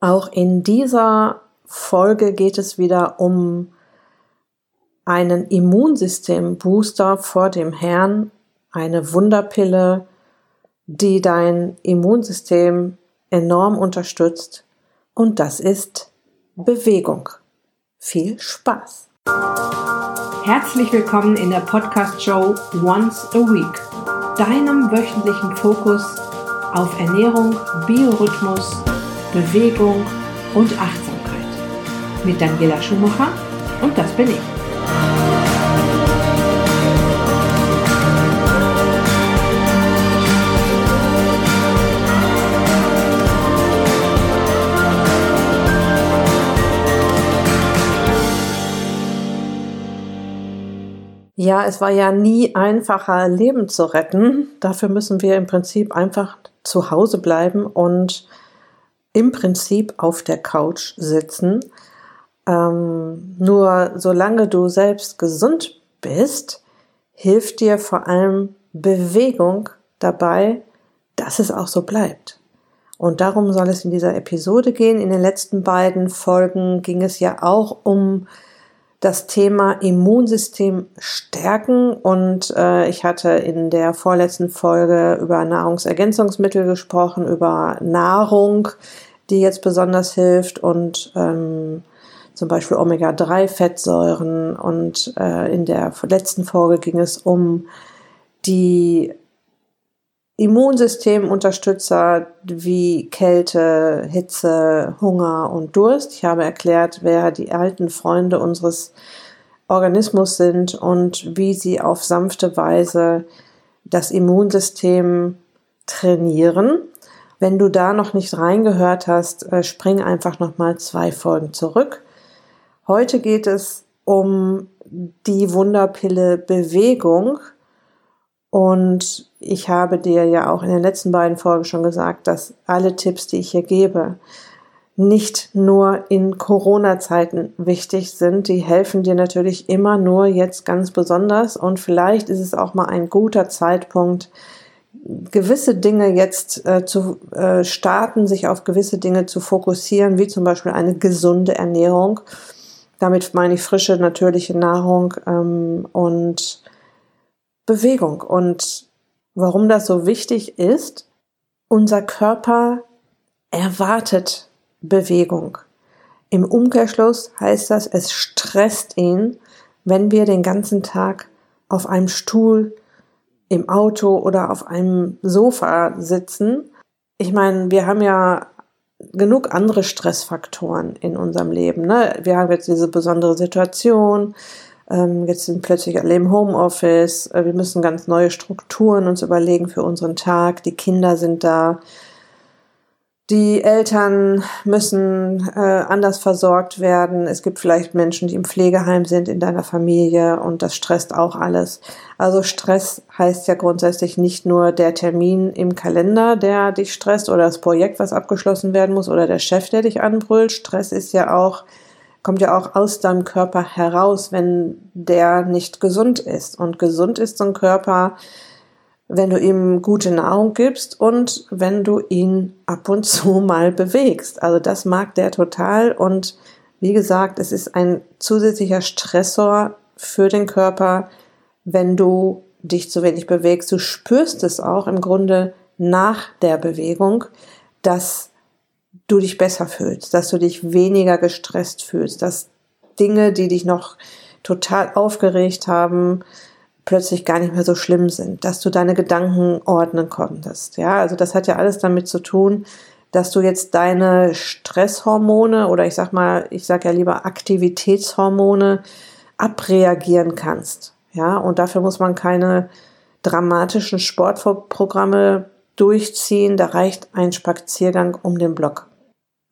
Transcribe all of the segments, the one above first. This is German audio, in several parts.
Auch in dieser Folge geht es wieder um einen Immunsystem-Booster vor dem Herrn, eine Wunderpille, die dein Immunsystem enorm unterstützt. Und das ist Bewegung. Viel Spaß! Herzlich willkommen in der Podcast-Show Once a Week, deinem wöchentlichen Fokus auf Ernährung, Biorhythmus, Bewegung und Achtsamkeit. Mit Daniela Schumacher und das bin ich. Ja, es war ja nie einfacher, Leben zu retten. Dafür müssen wir im Prinzip einfach zu Hause bleiben und im Prinzip auf der Couch sitzen. Ähm, nur solange du selbst gesund bist, hilft dir vor allem Bewegung dabei, dass es auch so bleibt. Und darum soll es in dieser Episode gehen. In den letzten beiden Folgen ging es ja auch um das Thema Immunsystem stärken. Und äh, ich hatte in der vorletzten Folge über Nahrungsergänzungsmittel gesprochen, über Nahrung, die jetzt besonders hilft und ähm, zum Beispiel Omega-3-Fettsäuren und äh, in der letzten Folge ging es um die Immunsystemunterstützer wie Kälte, Hitze, Hunger und Durst. Ich habe erklärt, wer die alten Freunde unseres Organismus sind und wie sie auf sanfte Weise das Immunsystem trainieren. Wenn du da noch nicht reingehört hast, äh, spring einfach noch mal zwei Folgen zurück. Heute geht es um die Wunderpille Bewegung und ich habe dir ja auch in den letzten beiden Folgen schon gesagt, dass alle Tipps, die ich hier gebe, nicht nur in Corona-Zeiten wichtig sind. Die helfen dir natürlich immer nur jetzt ganz besonders. Und vielleicht ist es auch mal ein guter Zeitpunkt, gewisse Dinge jetzt äh, zu äh, starten, sich auf gewisse Dinge zu fokussieren, wie zum Beispiel eine gesunde Ernährung. Damit meine ich frische, natürliche Nahrung ähm, und Bewegung. Und warum das so wichtig ist, unser Körper erwartet Bewegung. Im Umkehrschluss heißt das, es stresst ihn, wenn wir den ganzen Tag auf einem Stuhl, im Auto oder auf einem Sofa sitzen. Ich meine, wir haben ja genug andere Stressfaktoren in unserem Leben. Ne? Wir haben jetzt diese besondere Situation, ähm, jetzt sind plötzlich alle im Homeoffice. Äh, wir müssen ganz neue Strukturen uns überlegen für unseren Tag. Die Kinder sind da. Die Eltern müssen äh, anders versorgt werden. Es gibt vielleicht Menschen, die im Pflegeheim sind in deiner Familie und das stresst auch alles. Also Stress heißt ja grundsätzlich nicht nur der Termin im Kalender, der dich stresst oder das Projekt, was abgeschlossen werden muss oder der Chef, der dich anbrüllt. Stress ist ja auch kommt ja auch aus deinem Körper heraus, wenn der nicht gesund ist. Und gesund ist so ein Körper, wenn du ihm gute Nahrung gibst und wenn du ihn ab und zu mal bewegst. Also das mag der total. Und wie gesagt, es ist ein zusätzlicher Stressor für den Körper, wenn du dich zu wenig bewegst. Du spürst es auch im Grunde nach der Bewegung, dass du dich besser fühlst, dass du dich weniger gestresst fühlst, dass Dinge, die dich noch total aufgeregt haben, plötzlich gar nicht mehr so schlimm sind, dass du deine Gedanken ordnen konntest. Ja, also das hat ja alles damit zu tun, dass du jetzt deine Stresshormone oder ich sag mal, ich sag ja lieber Aktivitätshormone abreagieren kannst. Ja, und dafür muss man keine dramatischen Sportprogramme durchziehen. Da reicht ein Spaziergang um den Block.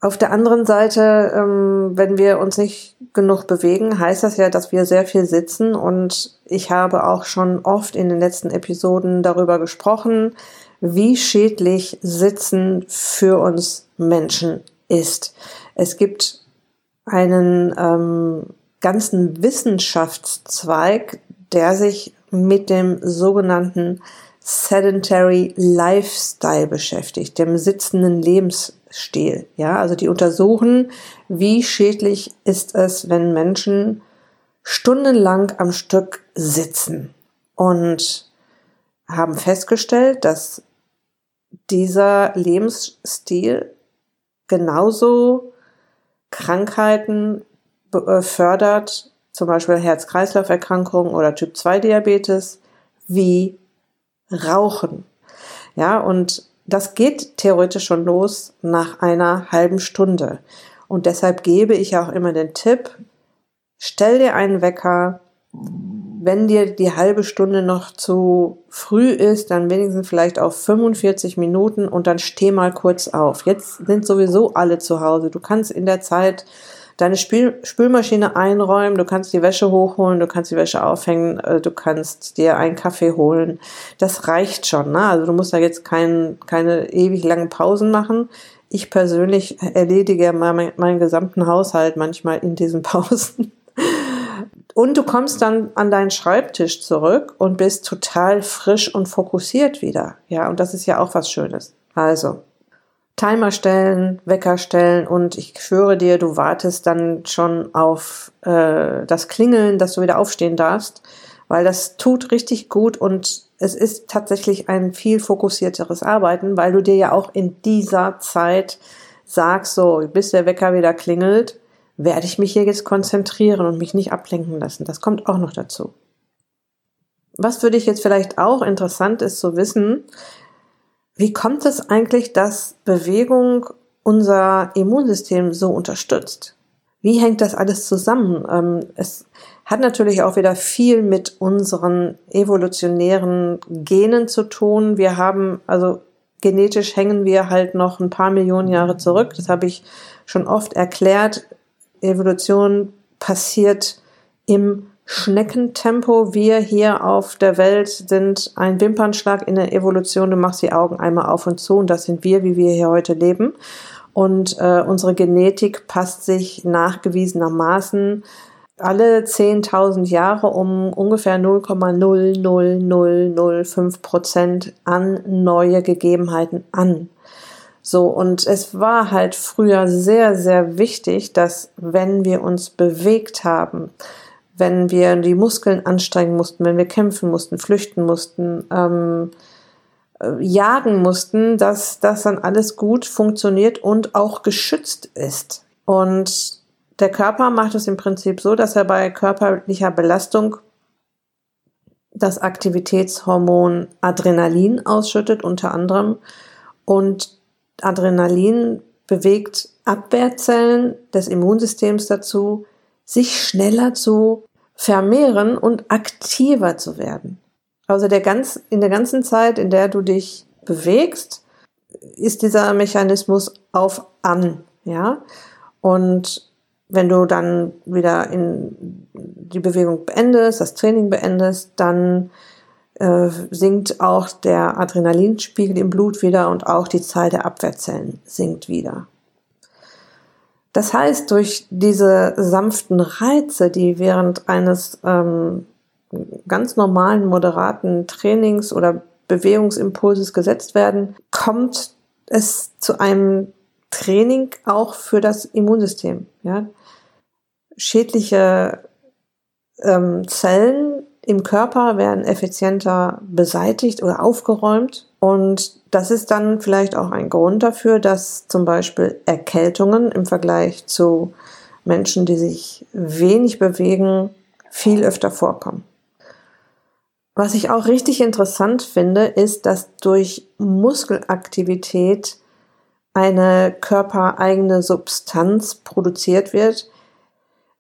Auf der anderen Seite, ähm, wenn wir uns nicht genug bewegen, heißt das ja, dass wir sehr viel sitzen. Und ich habe auch schon oft in den letzten Episoden darüber gesprochen, wie schädlich Sitzen für uns Menschen ist. Es gibt einen ähm, ganzen Wissenschaftszweig, der sich mit dem sogenannten Sedentary Lifestyle beschäftigt, dem sitzenden Lebensstil. Lebensstil. Ja, also die untersuchen, wie schädlich ist es, wenn Menschen stundenlang am Stück sitzen und haben festgestellt, dass dieser Lebensstil genauso Krankheiten äh, fördert, zum Beispiel Herz-Kreislauf-Erkrankungen oder Typ-2-Diabetes, wie Rauchen. Ja, und das geht theoretisch schon los nach einer halben Stunde. Und deshalb gebe ich auch immer den Tipp, stell dir einen Wecker, wenn dir die halbe Stunde noch zu früh ist, dann wenigstens vielleicht auf 45 Minuten und dann steh mal kurz auf. Jetzt sind sowieso alle zu Hause. Du kannst in der Zeit deine Spül Spülmaschine einräumen, du kannst die Wäsche hochholen, du kannst die Wäsche aufhängen, äh, du kannst dir einen Kaffee holen. Das reicht schon. Ne? Also du musst da jetzt kein, keine ewig langen Pausen machen. Ich persönlich erledige meinen, meinen gesamten Haushalt manchmal in diesen Pausen. Und du kommst dann an deinen Schreibtisch zurück und bist total frisch und fokussiert wieder. Ja, und das ist ja auch was Schönes. Also, Timer stellen, Wecker stellen und ich schwöre dir, du wartest dann schon auf äh, das Klingeln, dass du wieder aufstehen darfst, weil das tut richtig gut und es ist tatsächlich ein viel fokussierteres Arbeiten, weil du dir ja auch in dieser Zeit sagst, so, bis der Wecker wieder klingelt, werde ich mich hier jetzt konzentrieren und mich nicht ablenken lassen. Das kommt auch noch dazu. Was für dich jetzt vielleicht auch interessant ist zu wissen, wie kommt es eigentlich, dass Bewegung unser Immunsystem so unterstützt? Wie hängt das alles zusammen? Ähm, es hat natürlich auch wieder viel mit unseren evolutionären Genen zu tun. Wir haben, also genetisch hängen wir halt noch ein paar Millionen Jahre zurück. Das habe ich schon oft erklärt. Evolution passiert im Schneckentempo. Wir hier auf der Welt sind ein Wimpernschlag in der Evolution. Du machst die Augen einmal auf und zu und das sind wir, wie wir hier heute leben. Und äh, unsere Genetik passt sich nachgewiesenermaßen alle 10.000 Jahre um ungefähr 0,00005 Prozent an neue Gegebenheiten an. So, und es war halt früher sehr, sehr wichtig, dass wenn wir uns bewegt haben, wenn wir die Muskeln anstrengen mussten, wenn wir kämpfen mussten, flüchten mussten, ähm, äh, jagen mussten, dass das dann alles gut funktioniert und auch geschützt ist. Und der Körper macht es im Prinzip so, dass er bei körperlicher Belastung das Aktivitätshormon Adrenalin ausschüttet, unter anderem. Und Adrenalin bewegt Abwehrzellen des Immunsystems dazu, sich schneller zu vermehren und aktiver zu werden. Also der ganz, in der ganzen Zeit, in der du dich bewegst, ist dieser Mechanismus auf an, ja. Und wenn du dann wieder in die Bewegung beendest, das Training beendest, dann äh, sinkt auch der Adrenalinspiegel im Blut wieder und auch die Zahl der Abwehrzellen sinkt wieder. Das heißt, durch diese sanften Reize, die während eines ähm, ganz normalen, moderaten Trainings oder Bewegungsimpulses gesetzt werden, kommt es zu einem Training auch für das Immunsystem. Ja? Schädliche ähm, Zellen im Körper werden effizienter beseitigt oder aufgeräumt. Und das ist dann vielleicht auch ein Grund dafür, dass zum Beispiel Erkältungen im Vergleich zu Menschen, die sich wenig bewegen, viel öfter vorkommen. Was ich auch richtig interessant finde, ist, dass durch Muskelaktivität eine körpereigene Substanz produziert wird,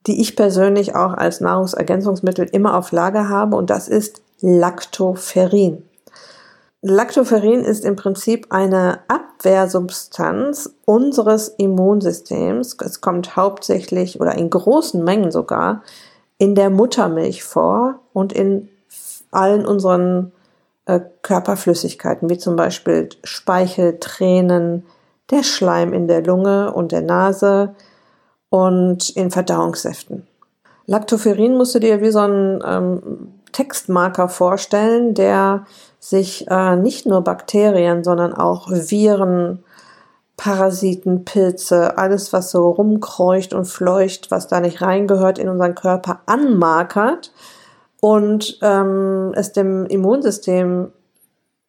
die ich persönlich auch als Nahrungsergänzungsmittel immer auf Lager habe und das ist Lactoferrin. Lactoferrin ist im Prinzip eine Abwehrsubstanz unseres Immunsystems. Es kommt hauptsächlich oder in großen Mengen sogar in der Muttermilch vor und in allen unseren äh, Körperflüssigkeiten, wie zum Beispiel Speichel, Tränen, der Schleim in der Lunge und der Nase, und in Verdauungssäften. Lactoferrin musst du dir wie so einen ähm, Textmarker vorstellen, der sich äh, nicht nur Bakterien, sondern auch Viren, Parasiten, Pilze, alles, was so rumkreucht und fleucht, was da nicht reingehört, in unseren Körper anmarkert und ähm, es dem Immunsystem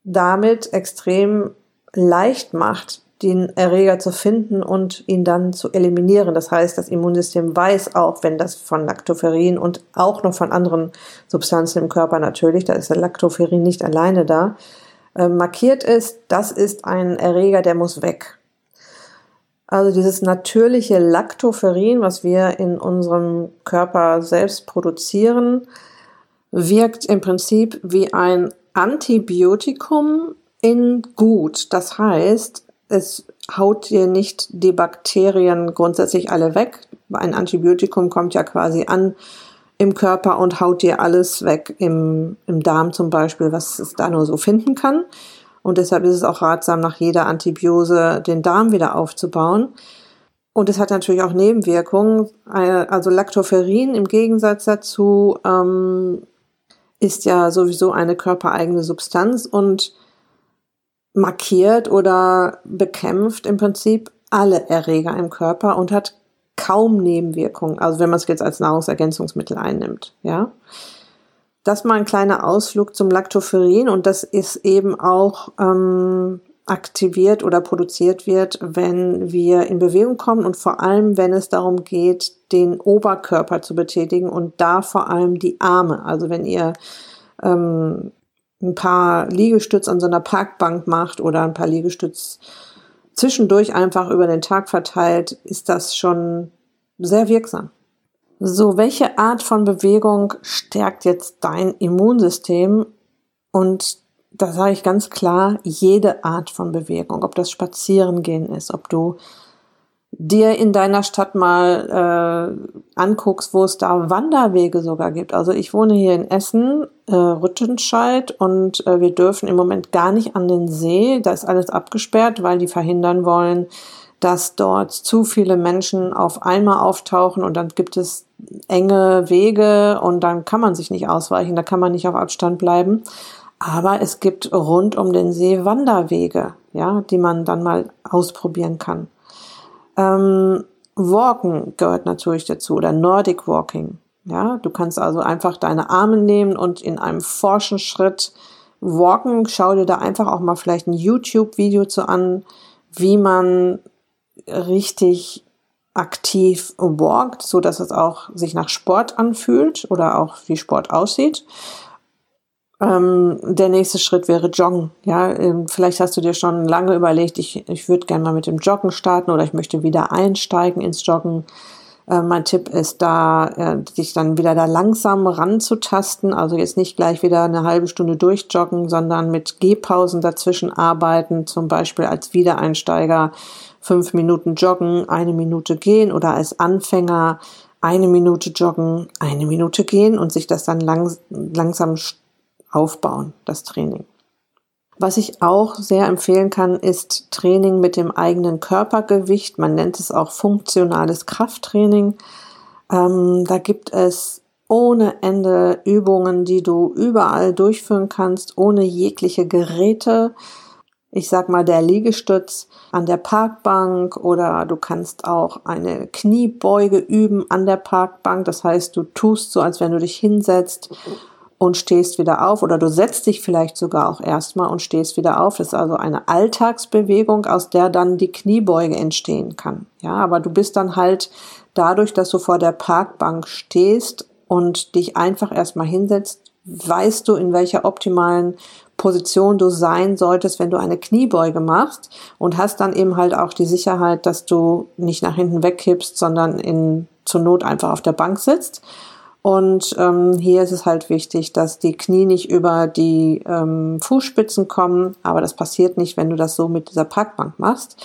damit extrem leicht macht, den Erreger zu finden und ihn dann zu eliminieren. Das heißt, das Immunsystem weiß auch, wenn das von Lactoferrin und auch noch von anderen Substanzen im Körper natürlich, da ist der Lactoferrin nicht alleine da, äh, markiert ist, das ist ein Erreger, der muss weg. Also dieses natürliche Lactoferrin, was wir in unserem Körper selbst produzieren, wirkt im Prinzip wie ein Antibiotikum in gut. Das heißt, es haut dir nicht die Bakterien grundsätzlich alle weg. Ein Antibiotikum kommt ja quasi an im Körper und haut dir alles weg, im, im Darm zum Beispiel, was es da nur so finden kann. Und deshalb ist es auch ratsam, nach jeder Antibiose den Darm wieder aufzubauen. Und es hat natürlich auch Nebenwirkungen. Also Lactoferrin im Gegensatz dazu ähm, ist ja sowieso eine körpereigene Substanz und markiert oder bekämpft im Prinzip alle Erreger im Körper und hat kaum Nebenwirkungen. Also wenn man es jetzt als Nahrungsergänzungsmittel einnimmt, ja. Das mal ein kleiner Ausflug zum Lactoferrin und das ist eben auch ähm, aktiviert oder produziert wird, wenn wir in Bewegung kommen und vor allem, wenn es darum geht, den Oberkörper zu betätigen und da vor allem die Arme. Also wenn ihr ähm, ein paar Liegestütz an so einer Parkbank macht oder ein paar Liegestütz zwischendurch einfach über den Tag verteilt, ist das schon sehr wirksam. So, welche Art von Bewegung stärkt jetzt dein Immunsystem? Und da sage ich ganz klar, jede Art von Bewegung, ob das Spazierengehen ist, ob du dir in deiner Stadt mal äh, anguckst, wo es da Wanderwege sogar gibt. Also ich wohne hier in Essen, äh, Rüttenscheid und äh, wir dürfen im Moment gar nicht an den See. Da ist alles abgesperrt, weil die verhindern wollen, dass dort zu viele Menschen auf einmal auftauchen und dann gibt es enge Wege und dann kann man sich nicht ausweichen, da kann man nicht auf Abstand bleiben. Aber es gibt rund um den See Wanderwege, ja, die man dann mal ausprobieren kann. Ähm, Walken gehört natürlich dazu oder Nordic Walking. Ja, du kannst also einfach deine Arme nehmen und in einem forschen Schritt walken. Schau dir da einfach auch mal vielleicht ein YouTube-Video zu an, wie man richtig aktiv walkt, so dass es auch sich nach Sport anfühlt oder auch wie Sport aussieht. Ähm, der nächste Schritt wäre Joggen. Ja, ähm, vielleicht hast du dir schon lange überlegt, ich, ich würde gerne mal mit dem Joggen starten oder ich möchte wieder einsteigen ins Joggen. Äh, mein Tipp ist da, äh, dich dann wieder da langsam ranzutasten. Also jetzt nicht gleich wieder eine halbe Stunde durchjoggen, sondern mit Gehpausen dazwischen arbeiten. Zum Beispiel als Wiedereinsteiger fünf Minuten joggen, eine Minute gehen oder als Anfänger eine Minute joggen, eine Minute gehen und sich das dann lang, langsam aufbauen, das Training. Was ich auch sehr empfehlen kann, ist Training mit dem eigenen Körpergewicht. Man nennt es auch funktionales Krafttraining. Ähm, da gibt es ohne Ende Übungen, die du überall durchführen kannst, ohne jegliche Geräte. Ich sag mal, der Liegestütz an der Parkbank oder du kannst auch eine Kniebeuge üben an der Parkbank. Das heißt, du tust so, als wenn du dich hinsetzt und stehst wieder auf oder du setzt dich vielleicht sogar auch erstmal und stehst wieder auf. Das ist also eine Alltagsbewegung, aus der dann die Kniebeuge entstehen kann. Ja, aber du bist dann halt dadurch, dass du vor der Parkbank stehst und dich einfach erstmal hinsetzt, weißt du, in welcher optimalen Position du sein solltest, wenn du eine Kniebeuge machst und hast dann eben halt auch die Sicherheit, dass du nicht nach hinten wegkippst, sondern in zur Not einfach auf der Bank sitzt und ähm, hier ist es halt wichtig, dass die Knie nicht über die ähm, Fußspitzen kommen, aber das passiert nicht, wenn du das so mit dieser Parkbank machst.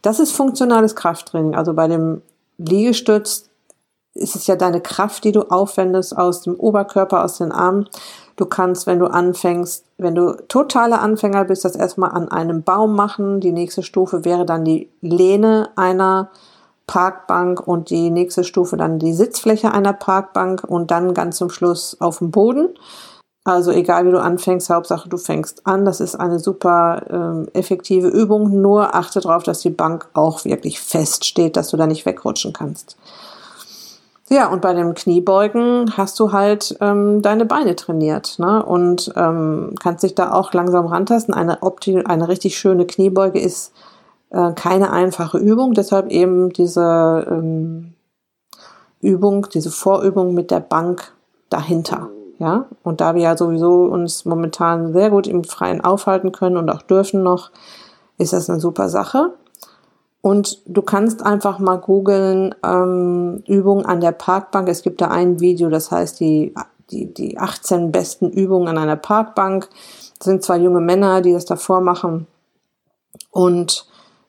Das ist funktionales Krafttraining. Also bei dem Liegestütz ist es ja deine Kraft, die du aufwendest aus dem Oberkörper, aus den Armen. Du kannst, wenn du anfängst, wenn du totaler Anfänger bist, das erstmal an einem Baum machen. Die nächste Stufe wäre dann die Lehne einer Parkbank und die nächste Stufe dann die Sitzfläche einer Parkbank und dann ganz zum Schluss auf dem Boden. Also egal wie du anfängst, Hauptsache du fängst an. Das ist eine super ähm, effektive Übung. Nur achte darauf, dass die Bank auch wirklich fest steht, dass du da nicht wegrutschen kannst. Ja, und bei dem Kniebeugen hast du halt ähm, deine Beine trainiert ne? und ähm, kannst dich da auch langsam rantasten. Eine, Opti eine richtig schöne Kniebeuge ist äh, keine einfache Übung, deshalb eben diese ähm, Übung, diese Vorübung mit der Bank dahinter. Ja, und da wir ja sowieso uns momentan sehr gut im Freien aufhalten können und auch dürfen noch, ist das eine super Sache. Und du kannst einfach mal googeln, ähm, Übungen an der Parkbank. Es gibt da ein Video, das heißt die, die, die 18 besten Übungen an einer Parkbank. Das sind zwei junge Männer, die das davor machen. Und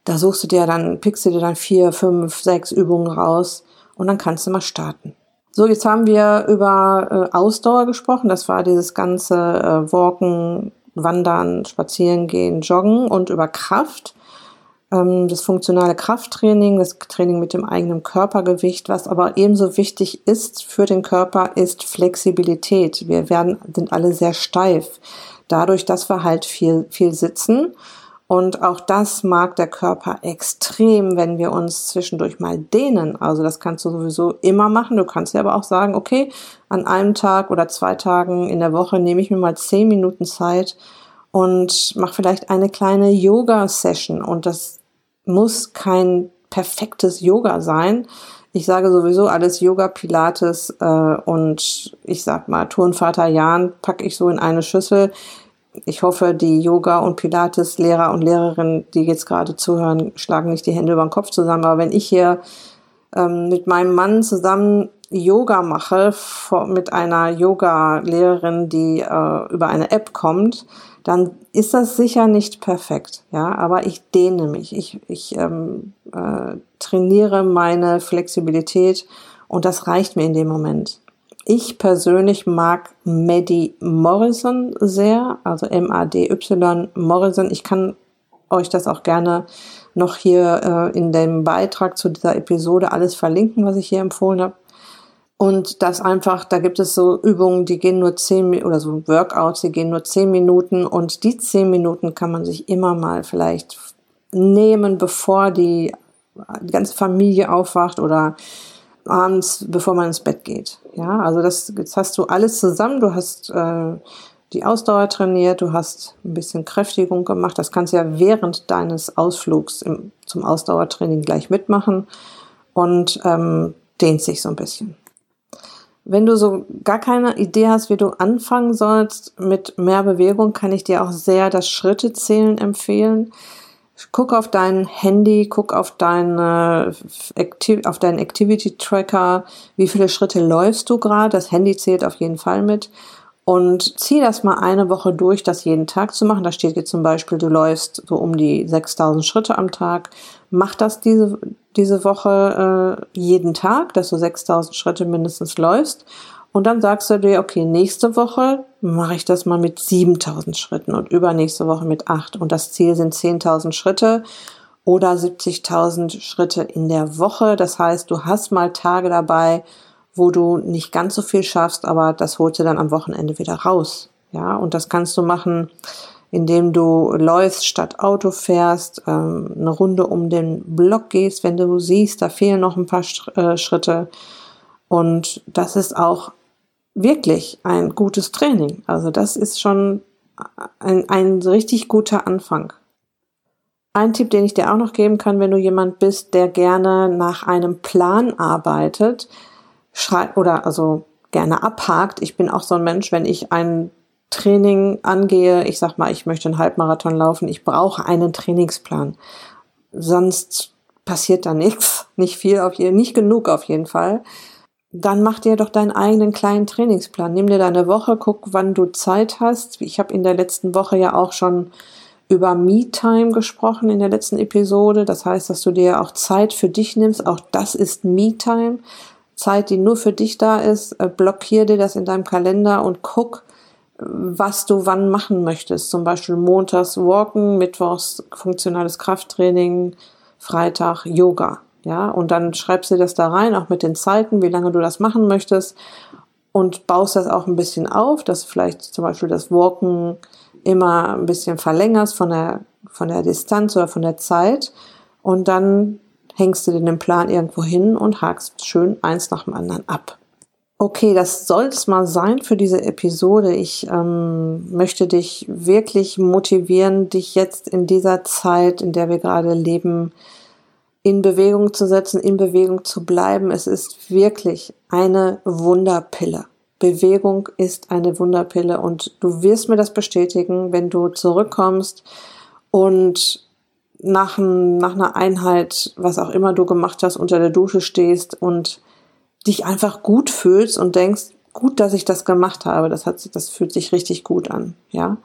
da suchst du dir dann, pickst du dir dann vier, fünf, sechs Übungen raus und dann kannst du mal starten. So, jetzt haben wir über äh, Ausdauer gesprochen. Das war dieses ganze äh, Walken, Wandern, Spazieren gehen, Joggen und über Kraft. Ähm, das funktionale Krafttraining, das Training mit dem eigenen Körpergewicht. Was aber ebenso wichtig ist für den Körper, ist Flexibilität. Wir werden, sind alle sehr steif. Dadurch, dass wir halt viel, viel sitzen und auch das mag der Körper extrem, wenn wir uns zwischendurch mal dehnen. Also das kannst du sowieso immer machen. Du kannst dir aber auch sagen, okay, an einem Tag oder zwei Tagen in der Woche nehme ich mir mal zehn Minuten Zeit und mache vielleicht eine kleine Yoga-Session. Und das muss kein perfektes Yoga sein. Ich sage sowieso alles Yoga, Pilates äh, und ich sag mal Turnvater Jan packe ich so in eine Schüssel ich hoffe, die Yoga- und Pilates-Lehrer und Lehrerinnen, die jetzt gerade zuhören, schlagen nicht die Hände über den Kopf zusammen. Aber wenn ich hier ähm, mit meinem Mann zusammen Yoga mache, mit einer Yoga-Lehrerin, die äh, über eine App kommt, dann ist das sicher nicht perfekt. Ja, aber ich dehne mich. Ich, ich ähm, äh, trainiere meine Flexibilität und das reicht mir in dem Moment. Ich persönlich mag Maddie Morrison sehr, also M-A-D-Y Morrison. Ich kann euch das auch gerne noch hier äh, in dem Beitrag zu dieser Episode alles verlinken, was ich hier empfohlen habe. Und das einfach, da gibt es so Übungen, die gehen nur zehn oder so Workouts, die gehen nur zehn Minuten und die zehn Minuten kann man sich immer mal vielleicht nehmen, bevor die, die ganze Familie aufwacht oder abends, bevor man ins Bett geht. Ja, also das, jetzt hast du alles zusammen. Du hast äh, die Ausdauer trainiert, du hast ein bisschen Kräftigung gemacht. Das kannst du ja während deines Ausflugs im, zum Ausdauertraining gleich mitmachen und ähm, dehnt sich so ein bisschen. Wenn du so gar keine Idee hast, wie du anfangen sollst mit mehr Bewegung, kann ich dir auch sehr das Schrittezählen empfehlen. Guck auf dein Handy, guck auf, deine, auf deinen Activity Tracker, wie viele Schritte läufst du gerade. Das Handy zählt auf jeden Fall mit. Und zieh das mal eine Woche durch, das jeden Tag zu machen. Da steht jetzt zum Beispiel, du läufst so um die 6000 Schritte am Tag. Mach das diese, diese Woche äh, jeden Tag, dass du 6000 Schritte mindestens läufst. Und dann sagst du dir, okay, nächste Woche mache ich das mal mit 7000 Schritten und übernächste Woche mit 8. Und das Ziel sind 10.000 Schritte oder 70.000 Schritte in der Woche. Das heißt, du hast mal Tage dabei, wo du nicht ganz so viel schaffst, aber das holt dir dann am Wochenende wieder raus. Ja, und das kannst du machen, indem du läufst statt Auto fährst, ähm, eine Runde um den Block gehst, wenn du siehst, da fehlen noch ein paar äh, Schritte. Und das ist auch wirklich ein gutes Training. Also das ist schon ein, ein richtig guter Anfang. Ein Tipp, den ich dir auch noch geben kann, wenn du jemand bist, der gerne nach einem Plan arbeitet, schrei oder also gerne abhakt. Ich bin auch so ein Mensch, wenn ich ein Training angehe, ich sag mal, ich möchte einen Halbmarathon laufen, ich brauche einen Trainingsplan. Sonst passiert da nichts, nicht viel auf jeden, nicht genug auf jeden Fall dann mach dir doch deinen eigenen kleinen Trainingsplan. Nimm dir deine Woche, guck, wann du Zeit hast. Ich habe in der letzten Woche ja auch schon über Me-Time gesprochen in der letzten Episode. Das heißt, dass du dir auch Zeit für dich nimmst. Auch das ist Me-Time. Zeit, die nur für dich da ist. Äh, blockier dir das in deinem Kalender und guck, was du wann machen möchtest. Zum Beispiel montags Walken, mittwochs funktionales Krafttraining, Freitag Yoga. Ja, und dann schreibst du das da rein, auch mit den Zeiten, wie lange du das machen möchtest. und baust das auch ein bisschen auf, dass vielleicht zum Beispiel das Walken immer ein bisschen verlängerst von der, von der Distanz oder von der Zeit und dann hängst du den Plan irgendwo hin und hakst schön eins nach dem anderen ab. Okay, das soll es mal sein für diese Episode. Ich ähm, möchte dich wirklich motivieren, dich jetzt in dieser Zeit, in der wir gerade leben, in Bewegung zu setzen, in Bewegung zu bleiben. Es ist wirklich eine Wunderpille. Bewegung ist eine Wunderpille und du wirst mir das bestätigen, wenn du zurückkommst und nach, nach einer Einheit, was auch immer du gemacht hast, unter der Dusche stehst und dich einfach gut fühlst und denkst, gut, dass ich das gemacht habe. Das hat, das fühlt sich richtig gut an, ja.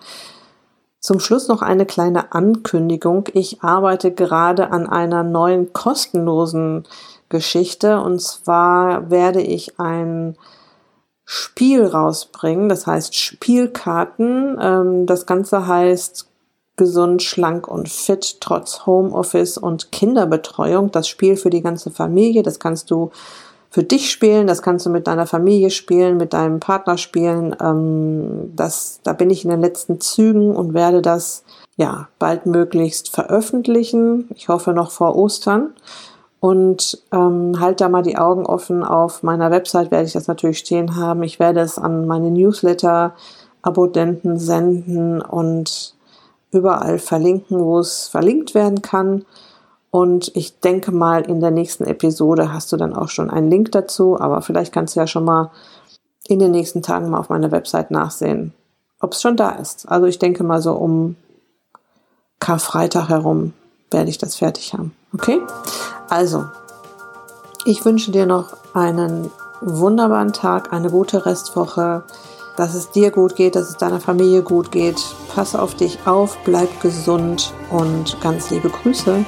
Zum Schluss noch eine kleine Ankündigung. Ich arbeite gerade an einer neuen kostenlosen Geschichte und zwar werde ich ein Spiel rausbringen, das heißt Spielkarten. Ähm, das Ganze heißt gesund, schlank und fit trotz Homeoffice und Kinderbetreuung. Das Spiel für die ganze Familie. Das kannst du für dich spielen, das kannst du mit deiner Familie spielen, mit deinem Partner spielen. Ähm, das, da bin ich in den letzten Zügen und werde das ja baldmöglichst veröffentlichen. Ich hoffe noch vor Ostern. Und ähm, halt da mal die Augen offen. Auf meiner Website werde ich das natürlich stehen haben. Ich werde es an meine Newsletter-Abonnenten senden und überall verlinken, wo es verlinkt werden kann. Und ich denke mal, in der nächsten Episode hast du dann auch schon einen Link dazu, aber vielleicht kannst du ja schon mal in den nächsten Tagen mal auf meiner Website nachsehen, ob es schon da ist. Also ich denke mal so um Karfreitag herum werde ich das fertig haben. Okay? Also, ich wünsche dir noch einen wunderbaren Tag, eine gute Restwoche dass es dir gut geht, dass es deiner Familie gut geht. Pass auf dich auf, bleib gesund und ganz liebe Grüße.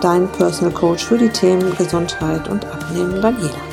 Dein Personal Coach für die Themen Gesundheit und Abnehmen, Daniela.